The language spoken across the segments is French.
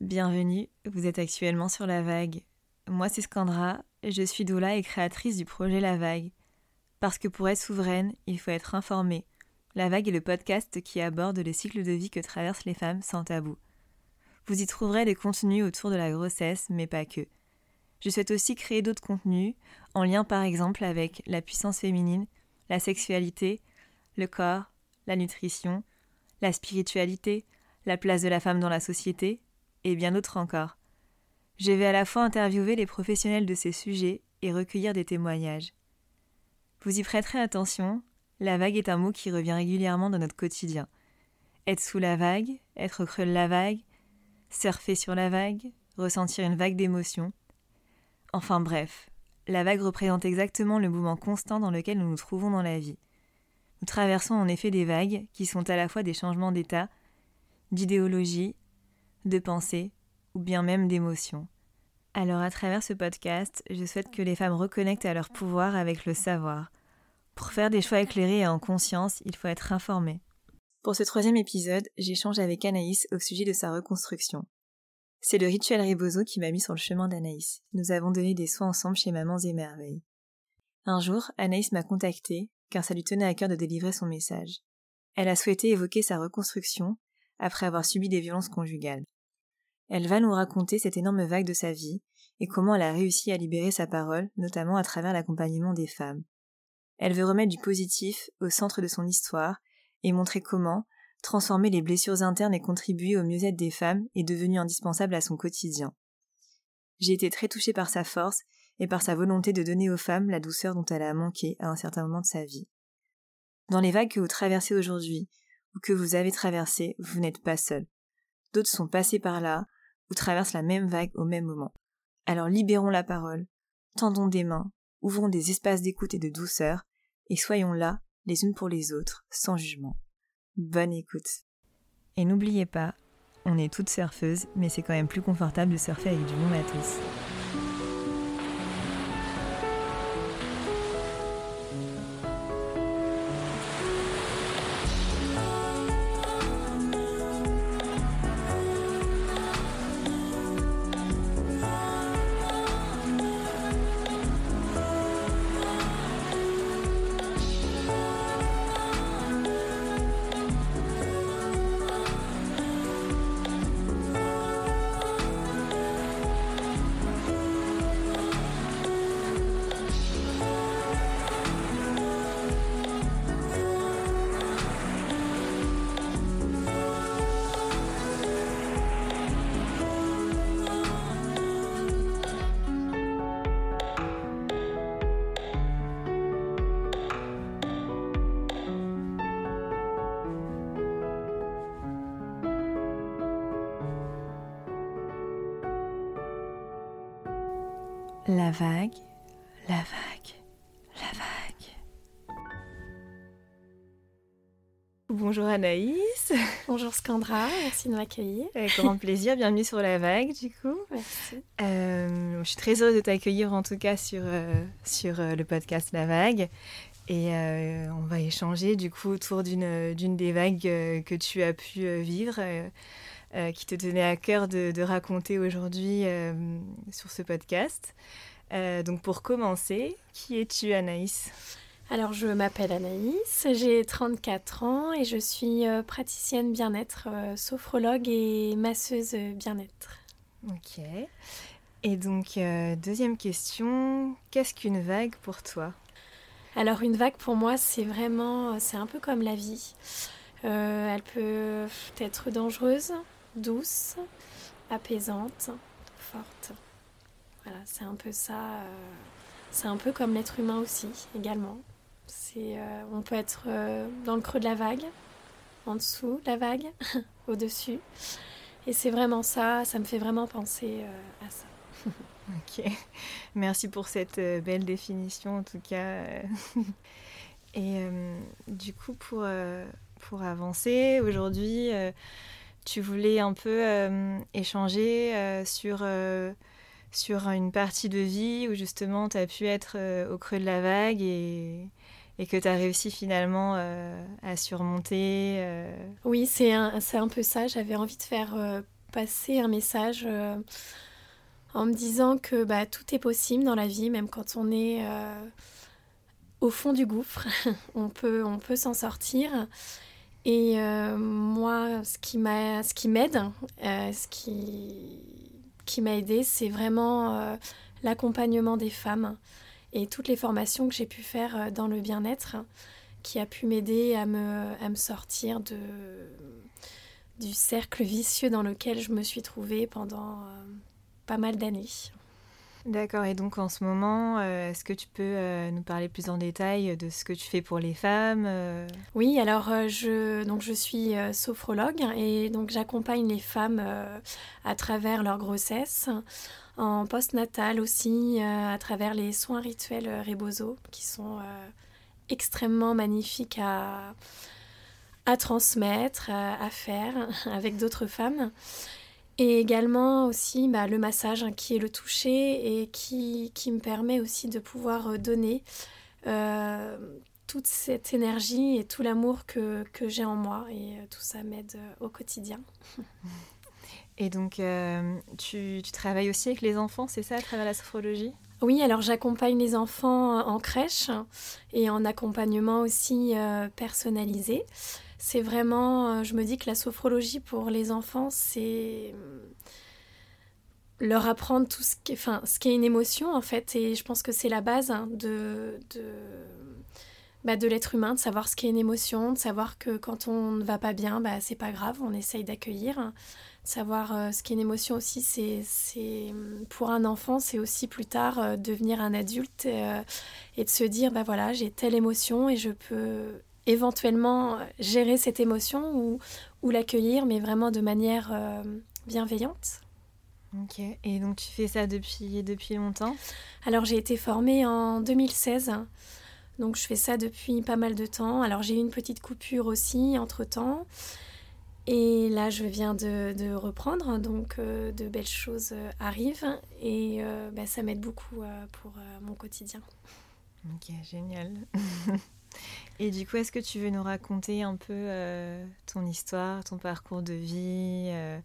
Bienvenue, vous êtes actuellement sur La Vague. Moi c'est Scandra, je suis doula et créatrice du projet La Vague. Parce que pour être souveraine, il faut être informée. La Vague est le podcast qui aborde les cycles de vie que traversent les femmes sans tabou. Vous y trouverez des contenus autour de la grossesse, mais pas que. Je souhaite aussi créer d'autres contenus, en lien par exemple avec la puissance féminine, la sexualité, le corps, la nutrition, la spiritualité, la place de la femme dans la société, et bien d'autres encore. Je vais à la fois interviewer les professionnels de ces sujets et recueillir des témoignages. Vous y prêterez attention, la vague est un mot qui revient régulièrement dans notre quotidien. Être sous la vague, être creux de la vague, surfer sur la vague, ressentir une vague d'émotions. Enfin bref, la vague représente exactement le mouvement constant dans lequel nous nous trouvons dans la vie. Nous traversons en effet des vagues qui sont à la fois des changements d'état, d'idéologie, de pensée ou bien même d'émotion. Alors à travers ce podcast, je souhaite que les femmes reconnectent à leur pouvoir avec le savoir. Pour faire des choix éclairés et en conscience, il faut être informé. Pour ce troisième épisode, j'échange avec Anaïs au sujet de sa reconstruction. C'est le rituel Ribozo qui m'a mis sur le chemin d'Anaïs. Nous avons donné des soins ensemble chez Mamans et. Un jour, Anaïs m'a contactée car ça lui tenait à cœur de délivrer son message. Elle a souhaité évoquer sa reconstruction après avoir subi des violences conjugales. Elle va nous raconter cette énorme vague de sa vie et comment elle a réussi à libérer sa parole, notamment à travers l'accompagnement des femmes. Elle veut remettre du positif au centre de son histoire et montrer comment transformer les blessures internes et contribuer au mieux-être des femmes est devenu indispensable à son quotidien. J'ai été très touchée par sa force et par sa volonté de donner aux femmes la douceur dont elle a manqué à un certain moment de sa vie. Dans les vagues que vous traversez aujourd'hui, que vous avez traversées, vous n'êtes pas seul. D'autres sont passés par là, ou traversent la même vague au même moment. Alors libérons la parole, tendons des mains, ouvrons des espaces d'écoute et de douceur, et soyons là, les unes pour les autres, sans jugement. Bonne écoute. Et n'oubliez pas, on est toutes surfeuses, mais c'est quand même plus confortable de surfer avec du bon matos. La vague, la vague, la vague. Bonjour Anaïs. Bonjour Scandra, merci de m'accueillir. Avec grand plaisir, bienvenue sur La Vague du coup. Merci. Euh, je suis très heureuse de t'accueillir en tout cas sur, euh, sur euh, le podcast La Vague. Et on va échanger du coup autour d'une des vagues que tu as pu vivre. qui te tenait à cœur de, de raconter aujourd'hui sur ce podcast. Euh, donc pour commencer, qui es-tu Anaïs? Alors, je m'appelle Anaïs, j'ai 34 ans et je suis euh, praticienne bien-être, euh, sophrologue et masseuse bien-être. Ok. Et donc, deuxième question, qu'est-ce qu'une vague pour toi? Alors, une vague pour moi, c'est vraiment, c'est un peu comme la vie. elle peut être dangereuse, douce, apaisante, forte. C'est un peu ça. Euh, c'est un peu comme l'être humain aussi, également. C'est, euh, on peut être euh, dans le creux de la vague, en dessous de la vague, au-dessus. Et c'est vraiment ça, ça me fait vraiment penser à ça. ok, merci pour cette belle définition en tout cas. Et du coup, pour, pour avancer, aujourd'hui, tu voulais un peu échanger sur sur une partie de vie où justement tu as pu être euh, au creux de la vague et, et que tu as réussi finalement euh, à surmonter euh. Oui, c'est un, un, peu ça. J'avais envie de faire passer un message en me disant que bah, tout est possible dans la vie, même quand on est au fond du gouffre, on peut, on peut s'en sortir. Et moi, ce qui m'aide, ce qui, qui m'a aidé, c'est vraiment l'accompagnement des femmes et toutes les formations que j'ai pu faire dans le bien-être qui a pu m'aider à me, sortir du cercle vicieux dans lequel je me suis trouvée pendant euh, pas mal d'années. D'accord, et donc en ce moment, euh, est-ce que tu peux euh, nous parler plus en détail de ce que tu fais pour les femmes Oui, alors je, donc je suis sophrologue et donc j'accompagne les femmes à travers leur grossesse, en post-natal aussi, à travers les soins rituels Rebozo qui sont extrêmement magnifiques à, à transmettre, à, faire avec d'autres femmes. Et également aussi bah, le massage hein, qui est le toucher et qui, qui, me permet aussi de pouvoir euh, donner euh, toute cette énergie et tout l'amour que, que j'ai en moi. Et euh, tout ça m'aide au quotidien. Et donc, tu, tu, travailles aussi avec les enfants, c'est ça, à travers la sophrologie? Oui, alors j'accompagne les enfants en crèche et en accompagnement aussi personnalisé c'est vraiment, euh, je me dis que la sophrologie pour les enfants, c'est euh, leur apprendre tout ce qui, enfin, ce est une émotion en fait, et je pense que c'est la base hein, de, de, bah, de l'être humain, de savoir ce qu'est une émotion, de savoir que quand on ne va pas bien, bah, c'est pas grave, on essaye d'accueillir. Savoir euh, ce qu'est une émotion aussi, c'est pour un enfant, c'est aussi plus tard devenir un adulte et de se dire, bah voilà, j'ai telle émotion et je peux éventuellement gérer cette émotion ou, ou l'accueillir, mais vraiment de manière euh, bienveillante. Ok, et donc tu fais ça depuis, depuis longtemps? Alors j'ai été formée en 2016, donc je fais ça depuis pas mal de temps. Alors j'ai eu une petite coupure aussi entre-temps. Et là, je viens de, de reprendre, donc euh, de belles choses euh, arrivent et bah, ça m'aide beaucoup pour mon quotidien. Ok, génial. Et du coup, est-ce que tu veux nous raconter un peu euh, ton histoire, ton parcours de vie, euh,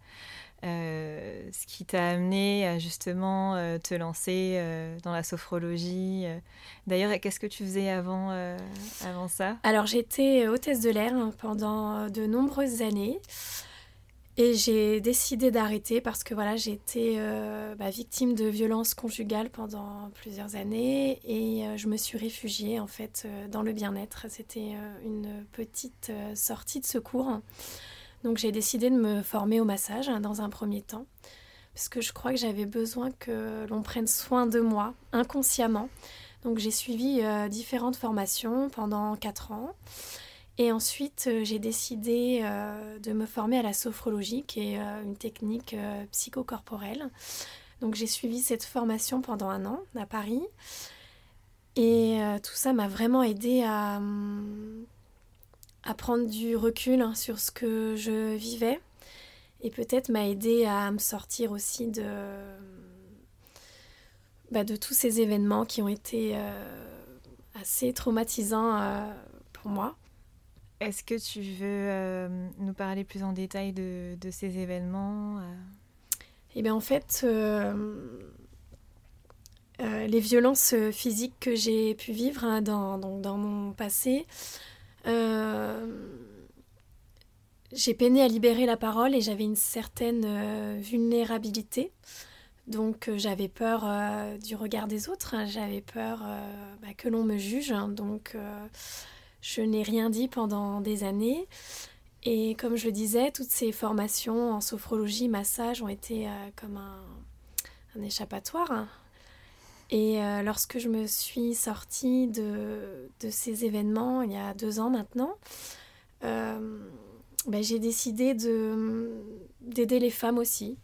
euh, ce qui t'a amené à justement te lancer dans la sophrologie D'ailleurs, qu'est-ce que tu faisais avant, avant ça? Alors, j'étais hôtesse de l'air pendant de nombreuses années. Et j'ai décidé d'arrêter parce que voilà, j'ai été euh, bah, victime de violences conjugales pendant plusieurs années et euh, je me suis réfugiée en fait euh, dans le bien-être. C'était une petite sortie de secours. Donc j'ai décidé de me former au massage hein, dans un premier temps parce que je crois que j'avais besoin que l'on prenne soin de moi inconsciemment. Donc j'ai suivi différentes formations pendant quatre ans. Et ensuite, euh, j'ai décidé euh, de me former à la sophrologie, qui est euh, une technique psychocorporelle. Donc j'ai suivi cette formation pendant un an à Paris. Et tout ça m'a vraiment aidé à, à, prendre du recul hein, sur ce que je vivais. Et peut-être m'a aidé à me sortir aussi de, bah, de tous ces événements qui ont été assez traumatisants pour moi. Est-ce que tu veux euh, nous parler plus en détail de, ces événements euh? Eh bien, en fait, euh, les violences physiques que j'ai pu vivre hein, dans, mon passé, j'ai peiné à libérer la parole et j'avais une certaine vulnérabilité. Donc j'avais peur du regard des autres, hein. j'avais peur bah, que l'on me juge. Hein. donc je n'ai rien dit pendant des années. Et comme je le disais, toutes ces formations en sophrologie, massage ont été euh, comme un, échappatoire. Et euh, lorsque je me suis sortie de, ces événements, il y a deux ans maintenant, euh, ben, j'ai décidé d'aider les femmes aussi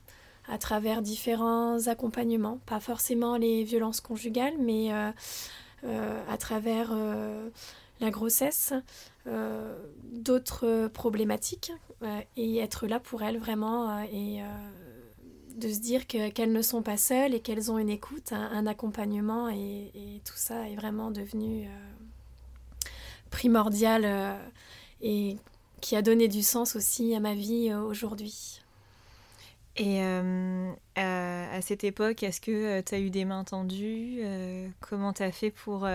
à travers différents accompagnements, pas forcément les violences conjugales, mais à travers la grossesse, euh, d'autres problématiques euh, et être là pour elles vraiment euh, et de se dire qu'elles ne sont pas seules et qu'elles ont une écoute, un, accompagnement et, tout ça est vraiment devenu primordial et qui a donné du sens aussi à ma vie aujourd'hui. Et à, cette époque, est-ce que tu as eu des mains tendues Comment tu as fait pour,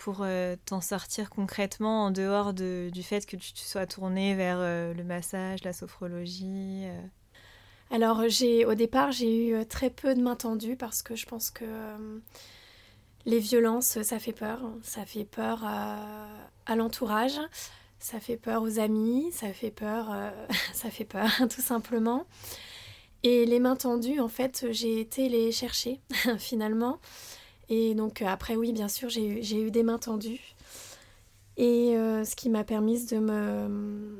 pour t'en sortir concrètement en dehors de, du fait que tu sois tournée vers le massage, la sophrologie Alors, j'ai, au départ, j'ai eu très peu de mains tendues parce que je pense que les violences, ça fait peur. Ça fait peur à, l'entourage, ça fait peur aux amis, ça fait peur, euh, ça fait peur tout simplement. Et les mains tendues, en fait, j'ai été les chercher finalement. Et donc après, oui, bien sûr, j'ai eu, des mains tendues. Et euh, ce qui m'a permis de me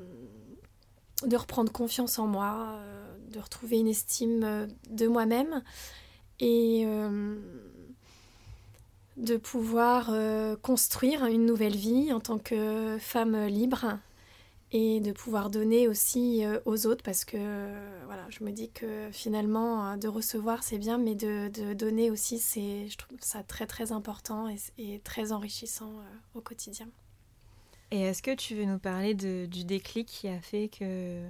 de reprendre confiance en moi, euh, de retrouver une estime de moi-même et de pouvoir euh, construire une nouvelle vie en tant que femme libre et de pouvoir donner aussi euh, aux autres parce que voilà, je me dis que finalement euh, de recevoir c'est bien mais de, donner aussi c'est je trouve ça très très important et, très enrichissant au quotidien. Et est-ce que tu veux nous parler du déclic qui a fait que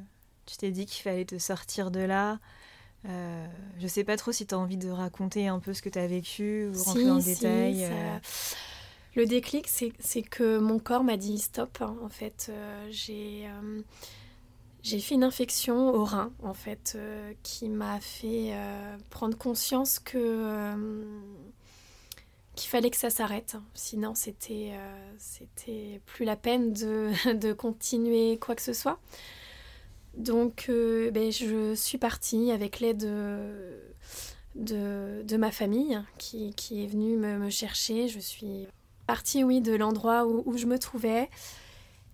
tu t'es dit qu'il fallait te sortir de là? Euh, je sais pas trop si tu as envie de raconter un peu ce que tu as vécu ou rentrer dans le détail. Euh. Le déclic, c'est que mon corps m'a dit stop. Hein, en fait, euh, j'ai j'ai fait une infection au rein, en fait, qui m'a fait prendre conscience que qu'il fallait que ça s'arrête. Sinon, c'était plus la peine de, continuer quoi que ce soit. Donc, euh, ben, je suis partie avec l'aide de, ma famille qui, qui est venue me, me, chercher. Je suis partie, oui, de l'endroit où, je me trouvais.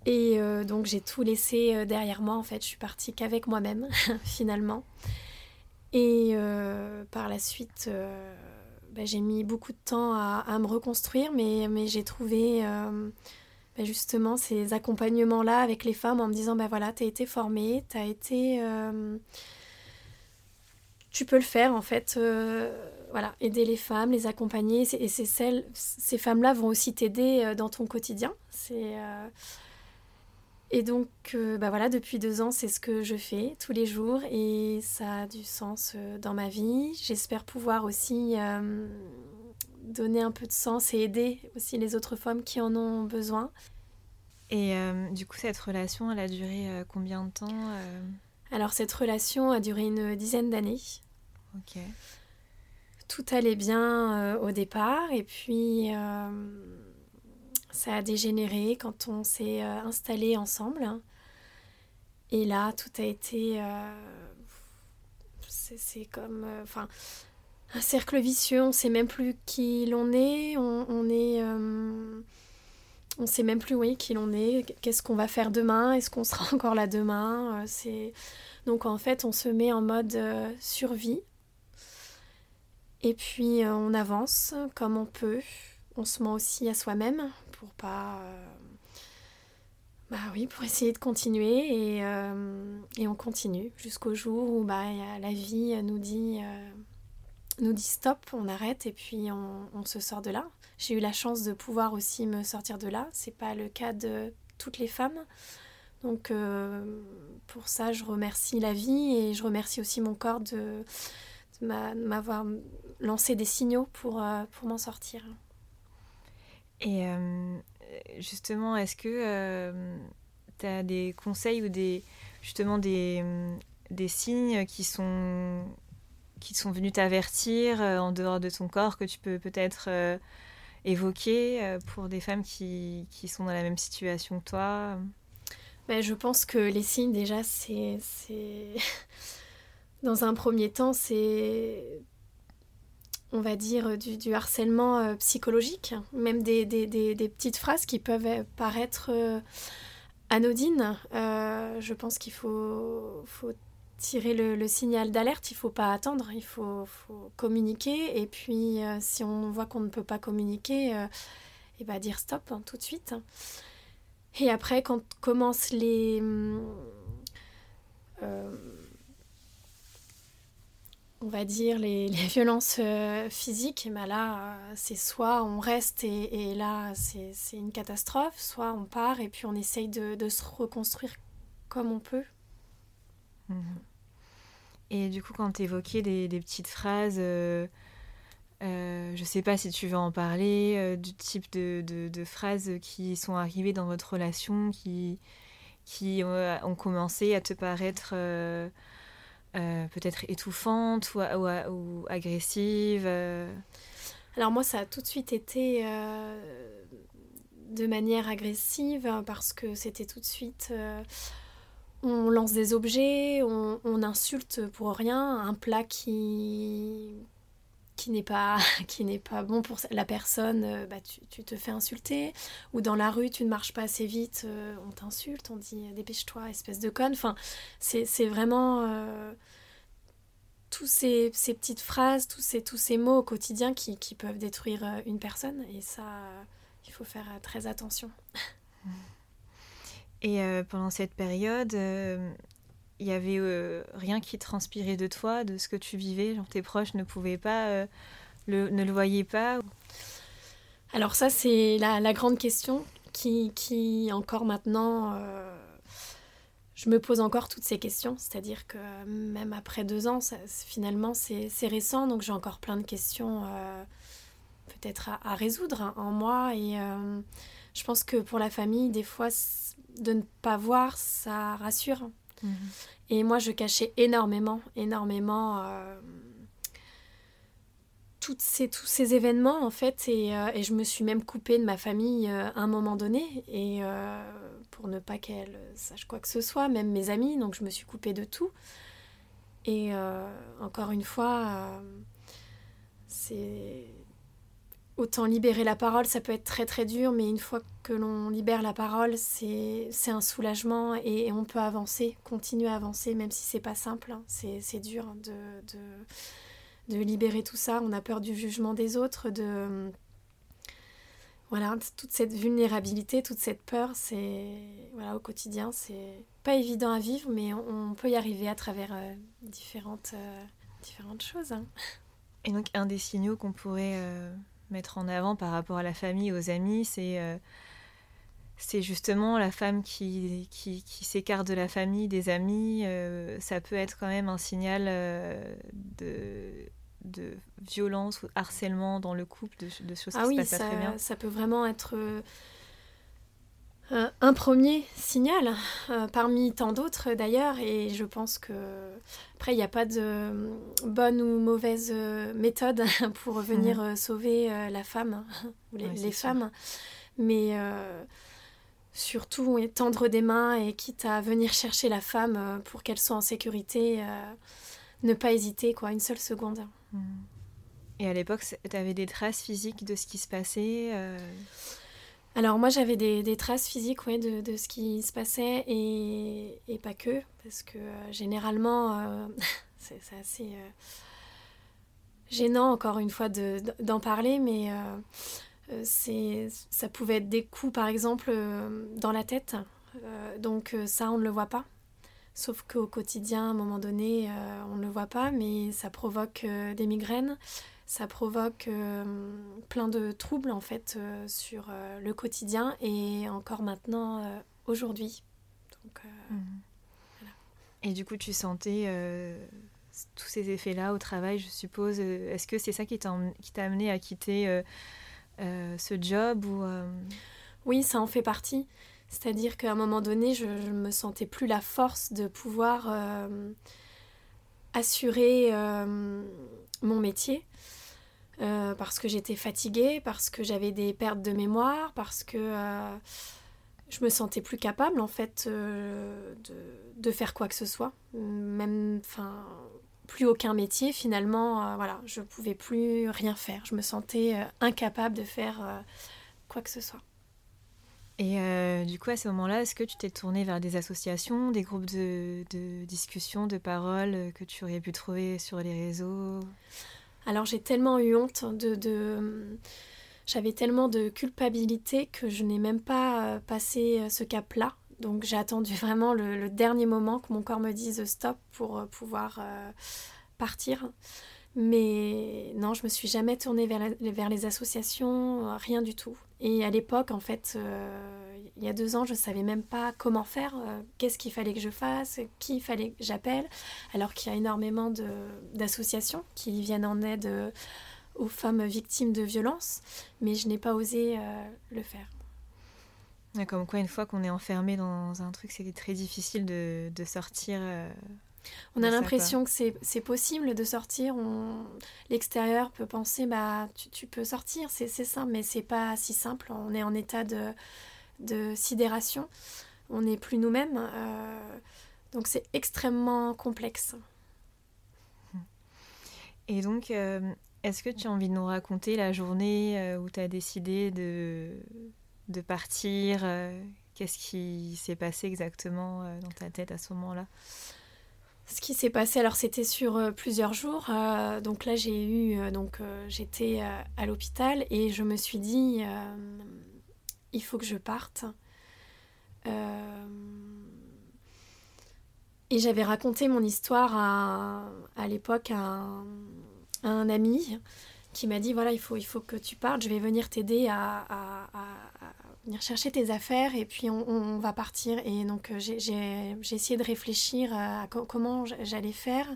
Et euh, donc, j'ai tout laissé euh, derrière moi. En fait, je suis partie qu'avec moi-même, finalement. Et par la suite, ben, j'ai mis beaucoup de temps à, me reconstruire, mais, mais j'ai trouvé bah, justement ces accompagnements-là avec les femmes en me disant, ben voilà, tu as été formée, tu as été... Euh, tu peux le faire en fait, euh, voilà, aider les femmes, les accompagner, et c'est celles, ces femmes-là vont aussi t'aider euh, dans ton quotidien. C'est et donc, bah voilà, depuis deux ans, c'est ce que je fais tous les jours et ça a du sens dans ma vie. J'espère pouvoir aussi donner un peu de sens et aider aussi les autres femmes qui en ont besoin. Et euh, du coup, cette relation, elle a duré euh, combien de temps euh? Alors, cette relation a duré une dizaine d'années. Ok. Tout allait bien au départ, et puis ça a dégénéré quand on s'est installé ensemble. Et là, tout a été. c'est comme. Enfin un cercle vicieux, on sait même plus qui l'on est, on, est... Euh, on sait même plus, oui, qui l'on est, qu'est-ce qu'on va faire demain, est-ce qu'on sera encore là demain, euh, c'est... Donc en fait, on se met en mode euh, survie, et puis on avance comme on peut, on se ment aussi à soi-même pour pas... Bah oui, pour essayer de continuer, et, et on continue jusqu'au jour où bah, la vie nous dit nous dit stop, on arrête et puis on, se sort de là. J'ai eu la chance de pouvoir aussi me sortir de là. C'est pas le cas de toutes les femmes. Donc euh, pour ça, je remercie la vie et je remercie aussi mon corps de, m'avoir lancé des signaux pour, euh, pour m'en sortir. Et euh, justement, est-ce que tu as des conseils ou des justement des, des signes qui sont qui sont venus t'avertir euh, en dehors de ton corps que tu peux peut-être euh, évoquer euh, pour des femmes qui, qui, sont dans la même situation que toi? Ben, Je pense que les signes, déjà, c'est. Dans un premier temps, c'est. On va dire du, harcèlement psychologique, même des, petites phrases qui peuvent paraître anodines. je pense qu'il faut, tirer le, signal d'alerte, il faut pas attendre, il faut, communiquer. Et puis, euh, si on voit qu'on ne peut pas communiquer, et euh, eh ben, dire stop hein, tout de suite. Et après, quand commencent les... Euh, on va dire les, violences physiques, et ben là, c'est soit on reste et, là, c'est une catastrophe, soit on part et puis on essaye de, se reconstruire comme on peut. Mhm. Et du coup, quand tu évoquais des, petites phrases, euh, euh, je sais pas si tu veux en parler, euh, du type de, phrases qui sont arrivées dans votre relation, qui ont commencé à te paraître peut-être étouffantes ou, ou, ou agressives Alors moi, ça a tout de suite été de manière agressive parce que c'était tout de suite on lance des objets, on, insulte pour rien, un plat qui qui n'est pas qui n'est pas bon pour la personne, euh, bah, tu, te fais insulter. Ou dans la rue, tu ne marches pas assez vite, euh, on t'insulte, on dit dépêche-toi, espèce de conne. Enfin, c'est vraiment euh, tous ces, petites phrases, tous ces, tous ces mots au quotidien qui, qui peuvent détruire une personne. Et ça, il faut faire très attention. Et euh, pendant cette période, il euh, y avait euh, rien qui transpirait de toi, de ce que tu vivais. Genre tes proches ne pouvaient pas, le, ne le voyaient pas. Alors ça, c'est la, grande question qui, qui encore maintenant, je me pose encore toutes ces questions. C'est-à-dire que même après deux ans, finalement, c'est récent, donc j'ai encore plein de questions peut-être à, à, résoudre en moi. Et je pense que pour la famille, des fois, de ne pas voir, ça rassure. Mhm. Et moi, je cachais énormément, énormément euh, ces, tous ces événements, en fait. Et, euh, et, je me suis même coupée de ma famille euh, à un moment donné. Et pour ne pas qu'elle sache quoi que ce soit, même mes amis. Donc, je me suis coupée de tout. Et encore une fois, c'est autant libérer la parole, ça peut être très très dur, mais une fois que l'on libère la parole, c'est un soulagement et, on peut avancer, continuer à avancer, même si c'est pas simple. Hein. C'est dur de, de, libérer tout ça. On a peur du jugement des autres, de. Voilà, toute cette vulnérabilité, toute cette peur, c'est. Voilà, au quotidien, c'est pas évident à vivre, mais on, peut y arriver à travers euh, différentes, euh, différentes choses. Hein. Et donc, un des signaux qu'on pourrait. Euh, mettre en avant par rapport à la famille, aux amis, c'est euh, c'est justement la femme qui, qui, qui s'écarte de la famille, des amis. Euh, ça peut être quand même un signal euh, de, de violence ou harcèlement dans le couple, de, de choses ah qui oui, se passent ça, pas très bien. Ça peut vraiment être un premier signal, euh, parmi tant d'autres d'ailleurs, et je pense que après il n'y a pas de bonne ou mauvaise euh, méthode pour venir euh, sauver la femme ou les, femmes, mais surtout tendre des mains et quitte à venir chercher la femme pour qu'elle soit en sécurité, ne pas hésiter quoi, une seule seconde. Mhm. Et à l'époque, tu avais des traces physiques de ce qui se passait alors moi j'avais des, traces physiques ouais, de, ce qui se passait et, et pas que, parce que euh, généralement euh, c'est assez euh, gênant encore une fois d'en parler, mais ça pouvait être des coups par exemple dans la tête, donc ça on ne le voit pas. Sauf qu'au quotidien, à un moment donné, on ne le voit pas, mais ça provoque des migraines, ça provoque euh, plein de troubles en fait euh, sur euh, le quotidien et encore maintenant aujourd'hui. Mhm. Et du coup, tu sentais tous ces effets-là au travail, je suppose. Est-ce que c'est ça qui t'a amené à quitter ce job ou Oui, ça en fait partie. C'est-à-dire qu'à un moment donné, je ne me sentais plus la force de pouvoir assurer mon métier. Euh, parce que j'étais fatiguée, parce que j'avais des pertes de mémoire, parce que euh, je me sentais plus capable en fait euh, de, de, faire quoi que ce soit. Même, enfin, plus aucun métier finalement, voilà, je pouvais plus rien faire. Je me sentais incapable de faire quoi que ce soit. Et du coup, à ce moment-là, est-ce que tu t'es tournée vers des associations, des groupes de, de discussion, de paroles que tu aurais pu trouver sur les réseaux? Alors j'ai tellement eu honte de... J'avais tellement de culpabilité que je n'ai même pas euh, passé euh, ce cap-là. Donc j'ai attendu vraiment le, dernier moment que mon corps me dise stop pour euh, pouvoir partir. Mais non, je me suis jamais tournée vers les associations, rien du tout. Et à l'époque, en fait, il y a deux ans, je ne savais même pas comment faire, qu'est-ce qu'il fallait que je fasse, qui fallait que j'appelle, alors qu'il y a énormément d'associations qui viennent en aide aux femmes victimes de violences, mais je n'ai pas osé le faire. Comme quoi, une fois qu'on est enfermé dans un truc, c'est très difficile de, de sortir. Euh, on a l'impression que c'est possible de sortir. On... L'extérieur peut penser, bah, tu, tu peux sortir, c'est simple, mais c'est pas si simple. On est en état de, de sidération. On n'est plus nous-mêmes. Euh, donc c'est extrêmement complexe. Et donc, euh, est-ce que tu as envie de nous raconter la journée où tu as décidé de de partir euh, Qu'est-ce qui s'est passé exactement euh, dans ta tête à ce moment-là? Ce qui s'est passé, alors c'était sur euh, plusieurs jours. donc là, j'ai eu, donc j'étais à l'hôpital et je me suis dit, il faut que je parte. et j'avais raconté mon histoire à, l'époque à, un ami qui m'a dit voilà il faut il faut que tu partes je vais venir t'aider à, venir chercher tes affaires et puis on, va partir. Et donc euh, j'ai essayé de réfléchir à comment j'allais faire.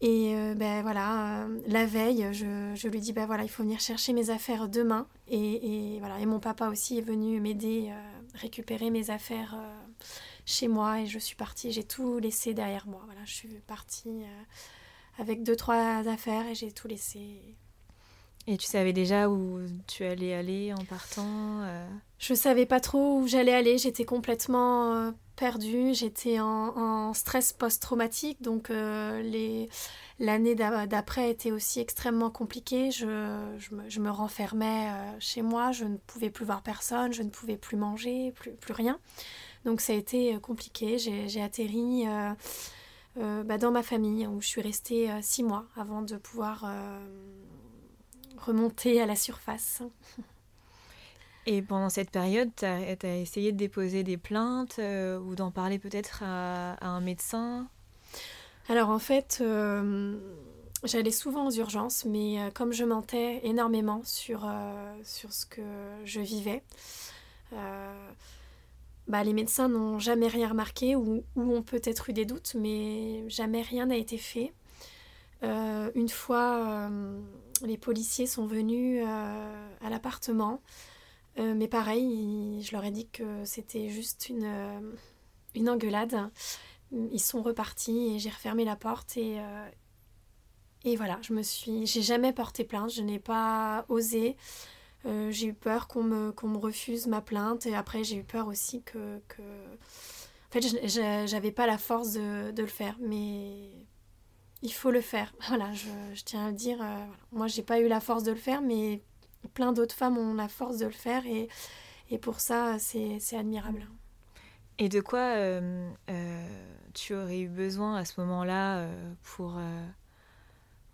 Et euh, ben voilà, euh, la veille, je, lui dis ben voilà, il faut venir chercher mes affaires demain. Et, et voilà, et mon papa aussi est venu m'aider récupérer mes affaires chez moi. Et je suis partie, j'ai tout laissé derrière moi. Voilà, je suis partie avec deux trois affaires et j'ai tout laissé et tu savais déjà où tu allais aller en partant euh Je savais pas trop où j'allais aller, j'étais complètement euh, perdue, j'étais en, stress post-traumatique, donc euh, l'année d'après était aussi extrêmement compliquée. Je, je, me, renfermais chez moi, je ne pouvais plus voir personne, je ne pouvais plus manger, plus, plus rien. Donc ça a été compliqué, j'ai atterri... Bah, dans ma famille où je suis restée six mois avant de pouvoir remonter à la surface. Et pendant cette période, tu as, essayé de déposer des plaintes euh, ou d'en parler peut-être à, un médecin? Alors en fait, euh, j'allais souvent aux urgences, mais euh, comme je mentais énormément sur, sur ce que je vivais, bah, les médecins n'ont jamais rien remarqué ou, ou ont peut-être eu des doutes, mais jamais rien n'a été fait. une fois les policiers sont venus euh, à l'appartement. Euh, mais pareil, je leur ai dit que c'était juste une, euh, une engueulade. Ils sont repartis et j'ai refermé la porte et, voilà, je me suis. J'ai jamais porté plainte, je n'ai pas osé. j'ai eu peur qu'on me, qu'on me refuse ma plainte et après j'ai eu peur aussi que. que... En fait, j'avais pas la force de, de le faire, mais il faut le faire. Voilà, je, tiens à le dire. Euh, Moi, j'ai pas eu la force de le faire, mais plein d'autres femmes ont la force de le faire et, et pour ça, c'est admirable. Et de quoi euh, euh, tu aurais eu besoin à ce moment-là pour,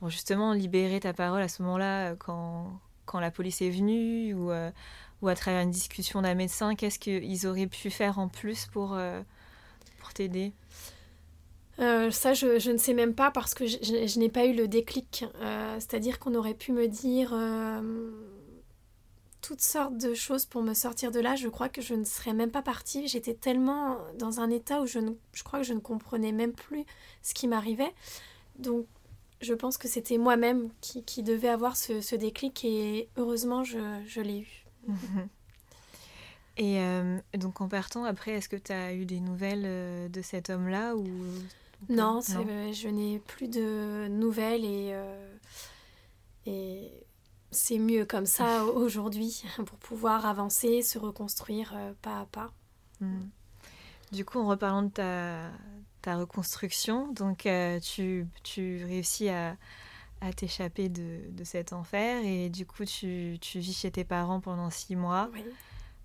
justement libérer ta parole à ce moment-là quand, quand la police est venue ou, ou à travers une discussion d'un médecin Qu'est-ce qu'ils auraient pu faire en plus pour, pour t'aider? Euh, ça, je, ne sais même pas parce que je, n'ai pas eu le déclic. Euh, c'est-à-dire qu'on aurait pu me dire euh, toutes sortes de choses pour me sortir de là. Je crois que je ne serais même pas partie. J'étais tellement dans un état où je, je crois que je ne comprenais même plus ce qui m'arrivait. Donc, je pense que c'était moi-même qui, qui, devait avoir ce, déclic et heureusement, je, l'ai eu. Et donc en partant, après, est-ce que tu as eu des nouvelles de cet homme-là ou non, je n'ai plus de nouvelles et, euh, et c'est mieux comme ça aujourd'hui pour pouvoir avancer, se reconstruire euh, pas à pas. Hmm. Du coup, en reparlant de ta, ta reconstruction, donc euh, tu, tu, réussis à, à t'échapper de, de, cet enfer et du coup, tu, tu, vis chez tes parents pendant six mois.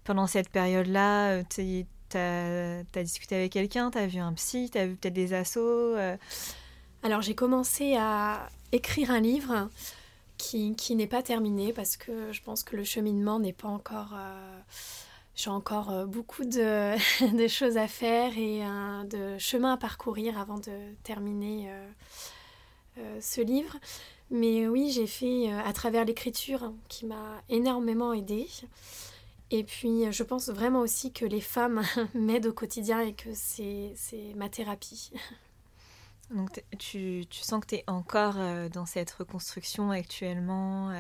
Pendant cette période-là, tu tu as, discuté avec quelqu'un Tu as vu un psy Tu as vu peut-être des assos euh? Alors j'ai commencé à écrire un livre qui, qui n'est pas terminé parce que je pense que le cheminement n'est pas encore... Euh, j'ai encore euh, beaucoup de, de, choses à faire et de chemin à parcourir avant de terminer ce livre. Mais oui, j'ai fait à travers l'écriture qui m'a énormément aidée. Et puis, je pense vraiment aussi que les femmes m'aident au quotidien et que c'est ma thérapie. Donc, tu, tu, sens que tu es encore dans cette reconstruction actuellement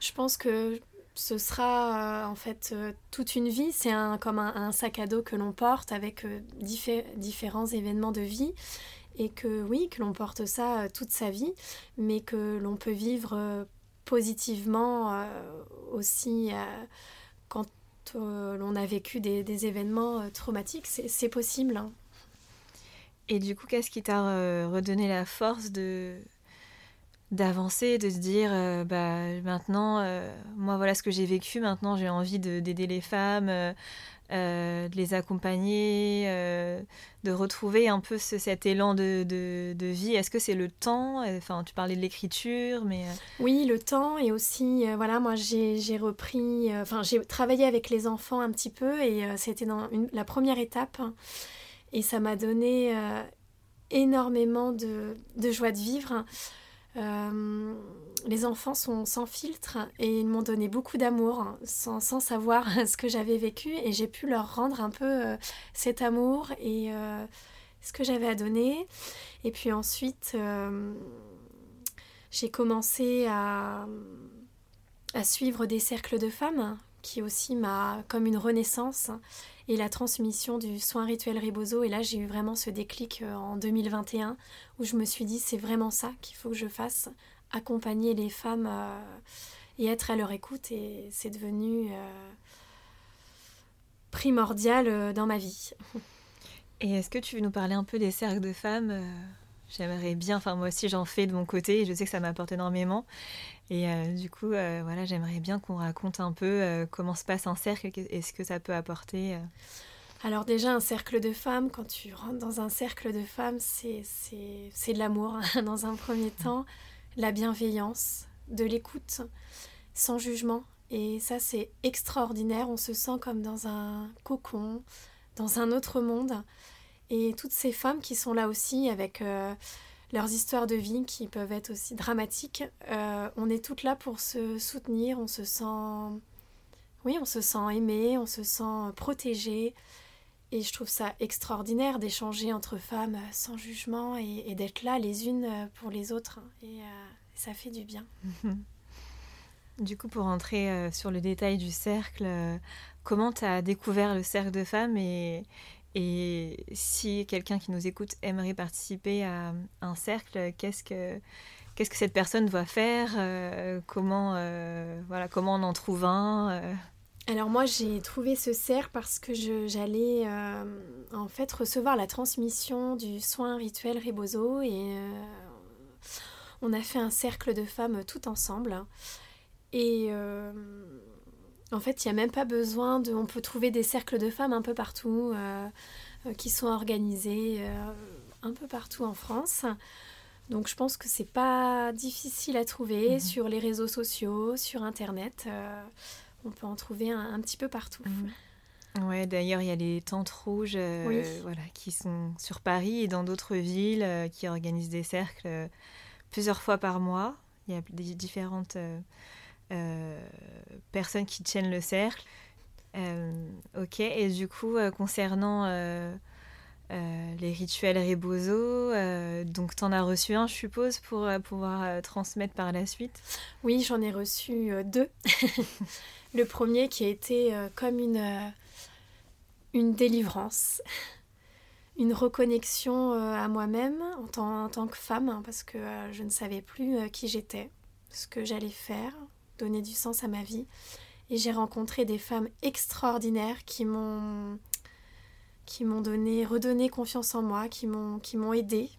Je pense que ce sera en fait toute une vie. C'est un, comme un, sac à dos que l'on porte avec différents événements de vie. Et que oui, que l'on porte ça toute sa vie, mais que l'on peut vivre positivement aussi quand euh, l'on a vécu des, événements euh, traumatiques, c'est possible. Hein. Et du coup, qu'est-ce qui t'a euh, redonné la force de d'avancer, de se dire bah maintenant moi voilà ce que j'ai vécu, maintenant j'ai envie d'aider les femmes, euh, de les accompagner, euh, de retrouver un peu cet élan de, vie. Est-ce que c'est le temps? Enfin, tu parlais de l'écriture, mais... Euh, oui, le temps et aussi, voilà, moi j'ai repris, enfin j'ai travaillé avec les enfants un petit peu et c'était dans la première étape. Et ça m'a donné énormément de, joie de vivre. Euh, les enfants sont sans filtre et ils m'ont donné beaucoup d'amour sans, savoir ce que j'avais vécu et j'ai pu leur rendre un peu euh, cet amour et euh, ce que j'avais à donner. Et puis ensuite, j'ai commencé à suivre des cercles de femmes qui aussi m'a comme une renaissance et la transmission du soin rituel Rebozo. Et là, j'ai eu vraiment ce déclic euh, en 2021 où je me suis dit, c'est vraiment ça qu'il faut que je fasse, accompagner les femmes euh, et être à leur écoute. Et c'est devenu euh, primordial dans ma vie. Et est-ce que tu veux nous parler un peu des cercles de femmes J'aimerais bien, enfin moi aussi j'en fais de mon côté et je sais que ça m'apporte énormément. Et euh, du coup, euh, voilà, j'aimerais bien qu'on raconte un peu euh, comment se passe un cercle et ce que ça peut apporter. Alors déjà, un cercle de femmes, quand tu rentres dans un cercle de femmes, c'est de l'amour hein, dans un premier temps, la bienveillance, de l'écoute, sans jugement. Et ça, c'est extraordinaire. On se sent comme dans un cocon, dans un autre monde. Et toutes ces femmes qui sont là aussi avec euh, leurs histoires de vie qui peuvent être aussi dramatiques, euh, on est toutes là pour se soutenir, on se sent... Oui, on se sent aimé, on se sent protégé. Et je trouve ça extraordinaire d'échanger entre femmes sans jugement et, d'être là les unes pour les autres. Et euh, ça fait du bien. Du coup, pour entrer sur le détail du cercle, comment tu as découvert le cercle de femmes et si quelqu'un qui nous écoute aimerait participer à un cercle, qu'est-ce que cette personne doit faire euh, Comment euh, voilà comment on en trouve un euh? Alors moi j'ai trouvé ce cercle parce que j'allais en fait recevoir la transmission du soin rituel Rebozo et on a fait un cercle de femmes tout ensemble et en fait, il n'y a même pas besoin de... On peut trouver des cercles de femmes un peu partout, euh, euh, qui sont organisés euh, un peu partout en France. Donc je pense que c'est pas difficile à trouver mhm. sur les réseaux sociaux, sur Internet. on peut en trouver un, petit peu partout. Mhm. Ouais, d'ailleurs, il y a les tentes rouges voilà, qui sont sur Paris et dans d'autres villes qui organisent des cercles plusieurs fois par mois. Il y a des différentes personnes qui tiennent le cercle. Euh, ok, et du coup, euh, concernant les rituels Rebozo, donc tu en as reçu un, je suppose, pour pouvoir transmettre par la suite? Oui, j'en ai reçu deux. le premier qui a été comme une, une délivrance une reconnexion à moi-même en tant, que femme, hein, parce que je ne savais plus qui j'étais, ce que j'allais faire, donner du sens à ma vie. Et j'ai rencontré des femmes extraordinaires qui m'ont qui m'ont donné, redonné confiance en moi, qui m'ont qui m'ont aidé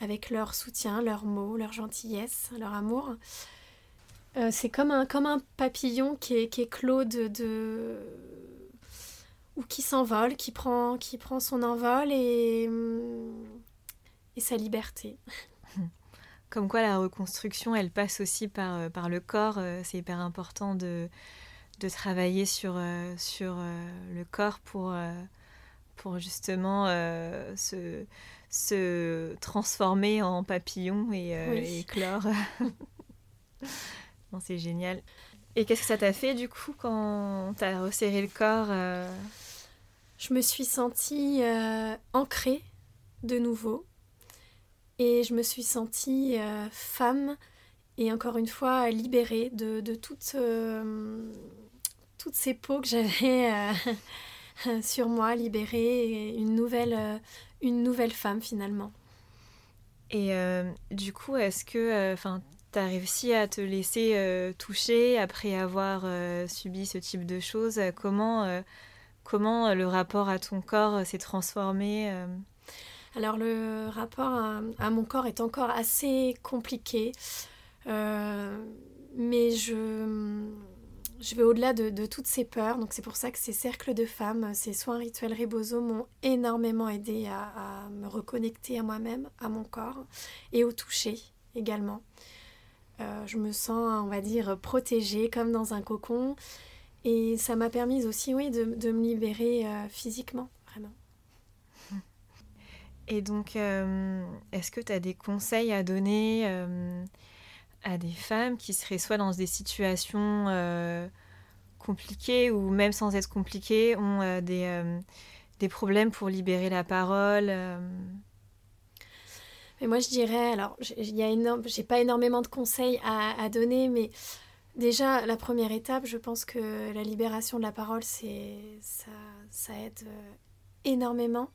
avec leur soutien, leurs mots, leur gentillesse, leur amour. Euh, c'est comme un, comme un papillon qui est, qui est clos de, ou qui s'envole, qui prend, qui prend son envol et, et sa liberté. Comme quoi la reconstruction, elle passe aussi par, euh, par le corps. Euh, c'est hyper important de, de travailler sur, euh, sur le corps pour, pour justement se, se transformer en papillon et, éclore. c'est génial. Et qu'est-ce que ça t'a fait du coup quand t'as resserré le corps Je me suis sentie ancrée de nouveau et je me suis sentie femme et encore une fois libérée de, de toutes, euh, toutes ces peaux que j'avais euh, sur moi, libérée, une nouvelle, euh, une nouvelle femme finalement. Et du coup, est-ce que enfin tu as réussi à te laisser toucher après avoir subi ce type de choses? Comment, comment le rapport à ton corps s'est transformé alors le rapport à, mon corps est encore assez compliqué. Euh, mais je, je vais au-delà de, toutes ces peurs. Donc c'est pour ça que ces cercles de femmes, ces soins rituels Rebozo m'ont énormément aidé à, me reconnecter à moi-même, à mon corps et au toucher également. Euh, je me sens, on va dire, protégée comme dans un cocon. Et ça m'a permis aussi, oui, de, de me libérer euh, physiquement. Et donc, est-ce que tu as des conseils à donner à des femmes qui seraient soit dans des situations euh, compliquées ou même sans être compliquées, ont euh, des, euh, des, problèmes pour libérer la parole mais moi, je dirais, alors, j'ai pas énormément de conseils à, donner, mais déjà, la première étape, je pense que la libération de la parole, ça aide énormément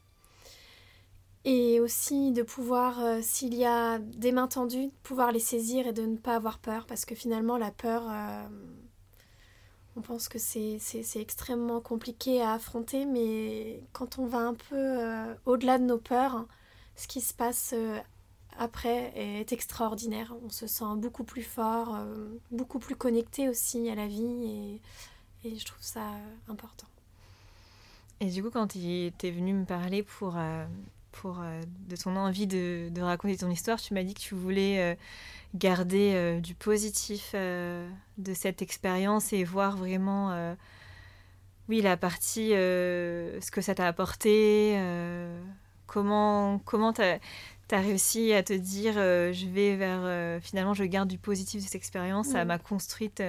et aussi de pouvoir, euh, s'il y a des mains tendues, pouvoir les saisir et de ne pas avoir peur, parce que finalement la peur, euh, on pense que c'est extrêmement compliqué à affronter, mais quand on va un peu euh, au-delà de nos peurs, ce qui se passe après est extraordinaire. On se sent beaucoup plus fort, beaucoup plus connecté aussi à la vie, et, et je trouve ça important. Et du coup, quand tu es venu me parler pour pour, euh, de ton envie de, de, raconter ton histoire. Tu m'as dit que tu voulais euh, garder euh, du positif de cette expérience et voir vraiment, oui, la partie, ce que ça t'a apporté, comment comment tu as, réussi à te dire, je vais vers, finalement, je garde du positif de cette expérience, ça m'a construite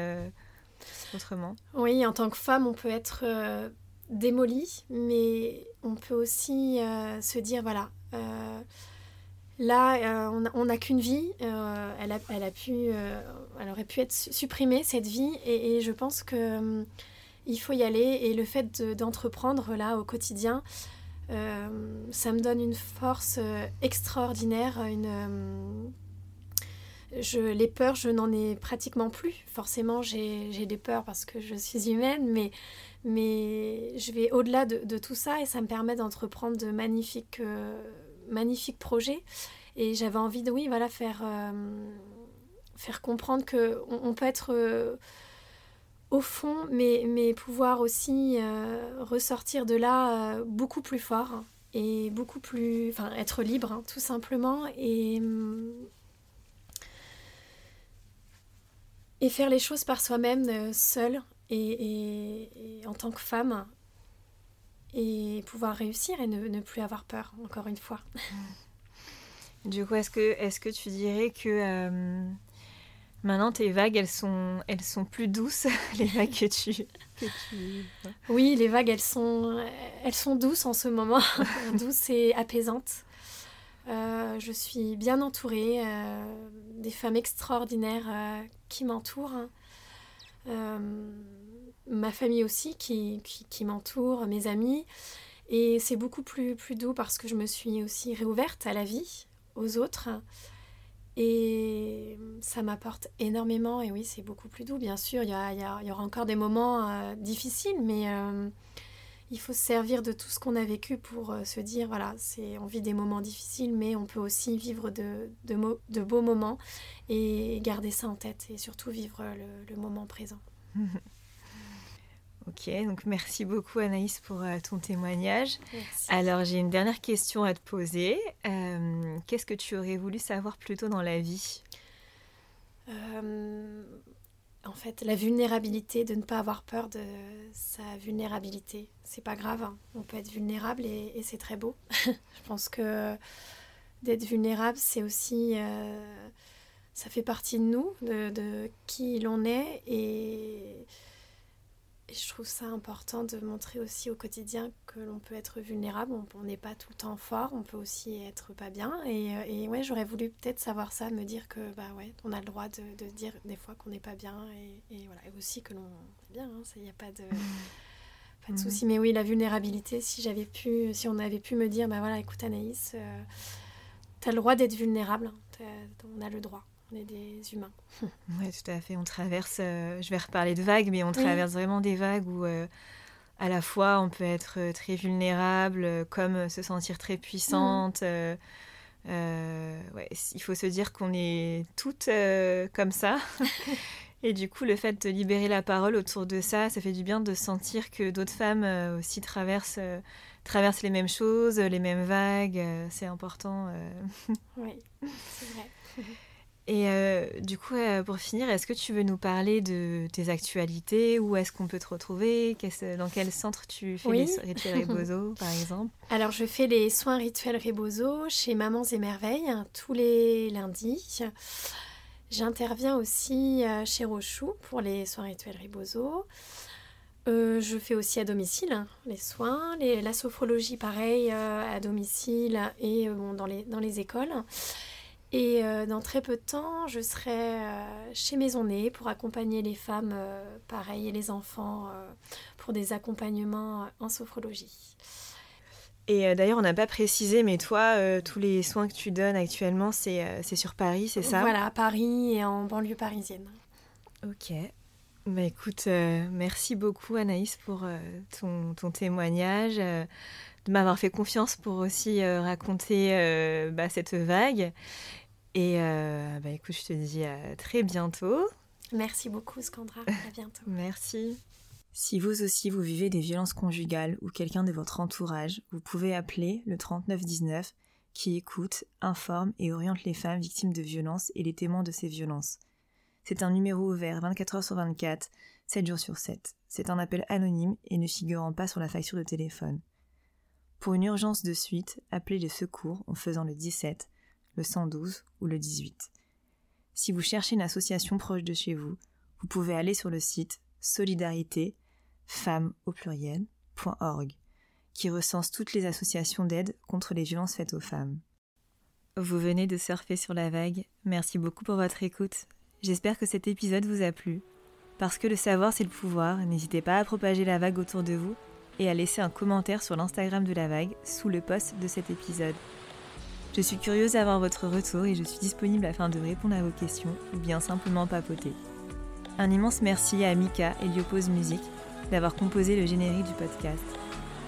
autrement. Oui, en tant que femme, on peut être démolie, mais on peut aussi euh, se dire voilà, euh, là, euh, on n'a qu'une vie, elle, a, elle, a, pu, elle aurait pu être supprimée, cette vie, et, je pense que il faut y aller, et le fait d'entreprendre là au quotidien, ça me donne une force extraordinaire, une je, les peurs, je n'en ai pratiquement plus. Forcément, j'ai des peurs parce que je suis humaine, mais, mais je vais au-delà de, tout ça et ça me permet d'entreprendre de magnifiques, euh, magnifiques projets. Et j'avais envie de, oui, voilà, faire, euh, faire comprendre qu'on on peut être euh, au fond, mais, mais pouvoir aussi ressortir de là beaucoup plus fort et beaucoup plus. Enfin, être libre, hein, tout simplement. Et et faire les choses par soi-même, euh, et, en tant que femme, et pouvoir réussir et ne, plus avoir peur, encore une fois. Du coup, est-ce que, est que tu dirais que euh, maintenant tes vagues, elles sont, elles sont plus douces, les vagues que tu, Oui, les vagues, elles sont, elles sont douces en ce moment, douces et apaisantes. Euh, je suis bien entourée, euh, des femmes extraordinaires qui m'entourent. Ma famille aussi qui, qui, m'entoure, mes amis. Et c'est beaucoup plus, plus doux parce que je me suis aussi réouverte à la vie, aux autres. Et ça m'apporte énormément. Et oui, c'est beaucoup plus doux. Bien sûr, il y, y, aura encore des moments difficiles, mais il faut se servir de tout ce qu'on a vécu pour euh, se dire voilà, c'est on vit des moments difficiles, mais on peut aussi vivre de, de, beaux moments et garder ça en tête et surtout vivre le, moment présent. Ok, donc merci beaucoup Anaïs pour euh, ton témoignage. Alors j'ai une dernière question à te poser. Euh, qu'est-ce que tu aurais voulu savoir plus tôt dans la vie? En fait, la vulnérabilité, de ne pas avoir peur de sa vulnérabilité. C'est pas grave, hein. on peut être vulnérable et, c'est très beau. Je pense que d'être vulnérable, c'est aussi. Euh, ça fait partie de nous, de, de qui l'on est et et je trouve ça important de montrer aussi au quotidien que l'on peut être vulnérable, on n'est pas tout le temps fort, on peut aussi être pas bien. Et, euh, et ouais, j'aurais voulu peut-être savoir ça, me dire que bah ouais, on a le droit de, de dire des fois qu'on n'est pas bien et, et, voilà, et aussi que l'on est bien, il hein, n'y a pas de, pas de mmh. souci. Mais oui, la vulnérabilité, si j'avais pu, si on avait pu me dire, bah voilà, écoute Anaïs, euh, tu as le droit d'être vulnérable, hein, on a le droit on est des humains. oui, tout à fait. On traverse, euh, je vais reparler de vagues, mais on traverse vraiment des vagues où euh, à la fois on peut être euh, très vulnérable, comme se sentir très puissante. ouais, il faut se dire qu'on est toutes comme ça. Et du coup, le fait de libérer la parole autour de ça, ça fait du bien de sentir que d'autres femmes aussi traversent, traversent les mêmes choses, les mêmes vagues. c'est important. oui, c'est vrai. Et euh, du coup, euh, pour finir, est-ce que tu veux nous parler de tes actualités? Où est-ce qu'on peut te retrouver? Dans quel centre tu fais les rituels Rebozo, par exemple? Alors, je fais les soins rituels Rebozo chez Mamans et Merveilles hein, tous les lundis. J'interviens aussi euh, chez Rochou pour les soins rituels Rebozo. je fais aussi à domicile hein, les soins, la sophrologie pareil à domicile et bon, dans, les, dans les écoles. Et euh, dans très peu de temps, je serai euh, chez Maison Née pour accompagner les femmes, euh, pareil, et les enfants pour des accompagnements en sophrologie. Et d'ailleurs, on n'a pas précisé, mais toi, tous les soins que tu donnes actuellement, c'est sur Paris, c'est ça? Voilà, à Paris et en banlieue parisienne. Ok. Bah écoute, merci beaucoup Anaïs pour ton, ton, témoignage, de m'avoir fait confiance pour aussi raconter bah, cette vague. Et euh, bah, écoute, je te dis à très bientôt. Merci beaucoup, Scandra. À bientôt. Merci. Si vous aussi vous vivez des violences conjugales ou quelqu'un de votre entourage, vous pouvez appeler le 3919 qui écoute, informe et oriente les femmes victimes de violences et les témoins de ces violences. C'est un numéro ouvert 24 heures sur 24, 7 jours sur 7. C'est un appel anonyme et ne figurant pas sur la facture de téléphone. Pour une urgence de suite, appelez les secours en faisant le 17 le 112 ou le 18. Si vous cherchez une association proche de chez vous, vous pouvez aller sur le site solidarité femmes au pluriel.org qui recense toutes les associations d'aide contre les violences faites aux femmes. Vous venez de surfer sur la vague, merci beaucoup pour votre écoute. J'espère que cet épisode vous a plu. Parce que le savoir c'est le pouvoir, n'hésitez pas à propager la vague autour de vous et à laisser un commentaire sur l'Instagram de la vague sous le post de cet épisode. Je suis curieuse d'avoir votre retour et je suis disponible afin de répondre à vos questions ou bien simplement papoter. Un immense merci à Mika et Liopose Music d'avoir composé le générique du podcast.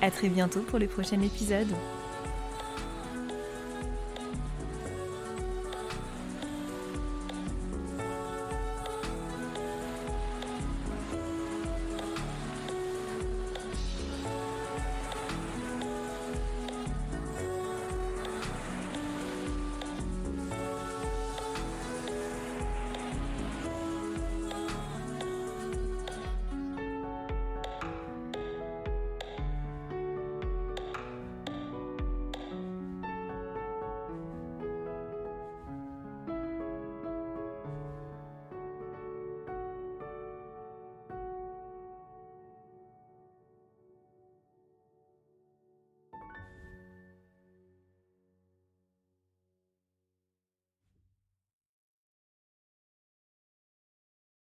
A très bientôt pour le prochain épisode.